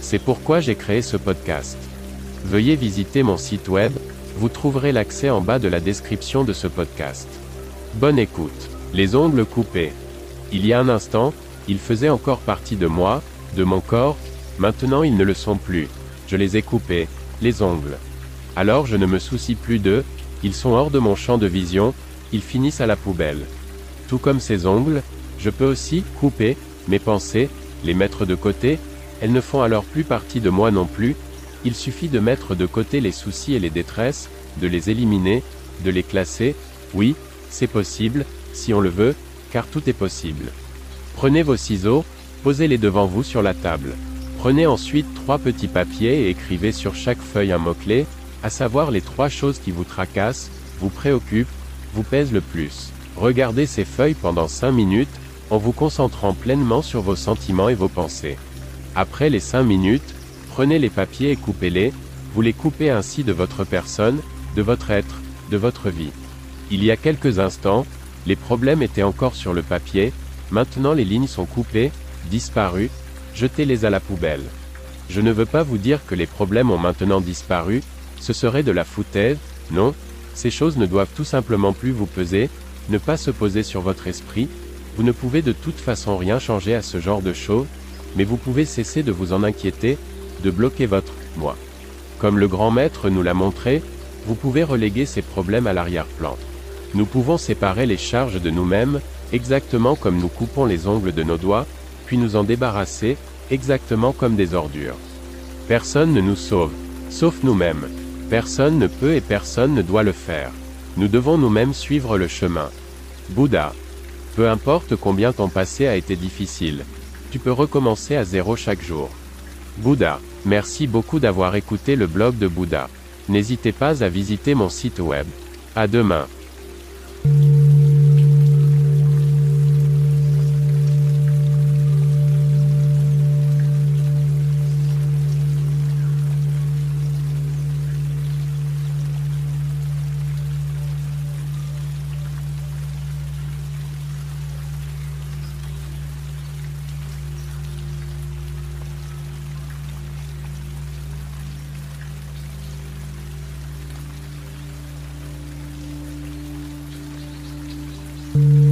C'est pourquoi j'ai créé ce podcast. Veuillez visiter mon site web, vous trouverez l'accès en bas de la description de ce podcast. Bonne écoute. Les ongles coupés. Il y a un instant, ils faisaient encore partie de moi, de mon corps, maintenant ils ne le sont plus. Je les ai coupés, les ongles. Alors je ne me soucie plus d'eux, ils sont hors de mon champ de vision, ils finissent à la poubelle. Tout comme ces ongles, je peux aussi couper mes pensées, les mettre de côté, elles ne font alors plus partie de moi non plus, il suffit de mettre de côté les soucis et les détresses, de les éliminer, de les classer, oui, c'est possible, si on le veut, car tout est possible. Prenez vos ciseaux, posez-les devant vous sur la table. Prenez ensuite trois petits papiers et écrivez sur chaque feuille un mot-clé, à savoir les trois choses qui vous tracassent, vous préoccupent, vous pèsent le plus. Regardez ces feuilles pendant 5 minutes, en vous concentrant pleinement sur vos sentiments et vos pensées. Après les 5 minutes, prenez les papiers et coupez-les, vous les coupez ainsi de votre personne, de votre être, de votre vie. Il y a quelques instants, les problèmes étaient encore sur le papier, maintenant les lignes sont coupées, disparues, jetez-les à la poubelle. Je ne veux pas vous dire que les problèmes ont maintenant disparu, ce serait de la foutaise, non, ces choses ne doivent tout simplement plus vous peser, ne pas se poser sur votre esprit, vous ne pouvez de toute façon rien changer à ce genre de choses, mais vous pouvez cesser de vous en inquiéter, de bloquer votre moi. Comme le grand maître nous l'a montré, vous pouvez reléguer ces problèmes à l'arrière-plan. Nous pouvons séparer les charges de nous-mêmes, exactement comme nous coupons les ongles de nos doigts, puis nous en débarrasser, exactement comme des ordures. Personne ne nous sauve, sauf nous-mêmes. Personne ne peut et personne ne doit le faire. Nous devons nous-mêmes suivre le chemin. Bouddha. Peu importe combien ton passé a été difficile. Tu peux recommencer à zéro chaque jour. Bouddha. Merci beaucoup d'avoir écouté le blog de Bouddha. N'hésitez pas à visiter mon site web. À demain. Mm-hmm.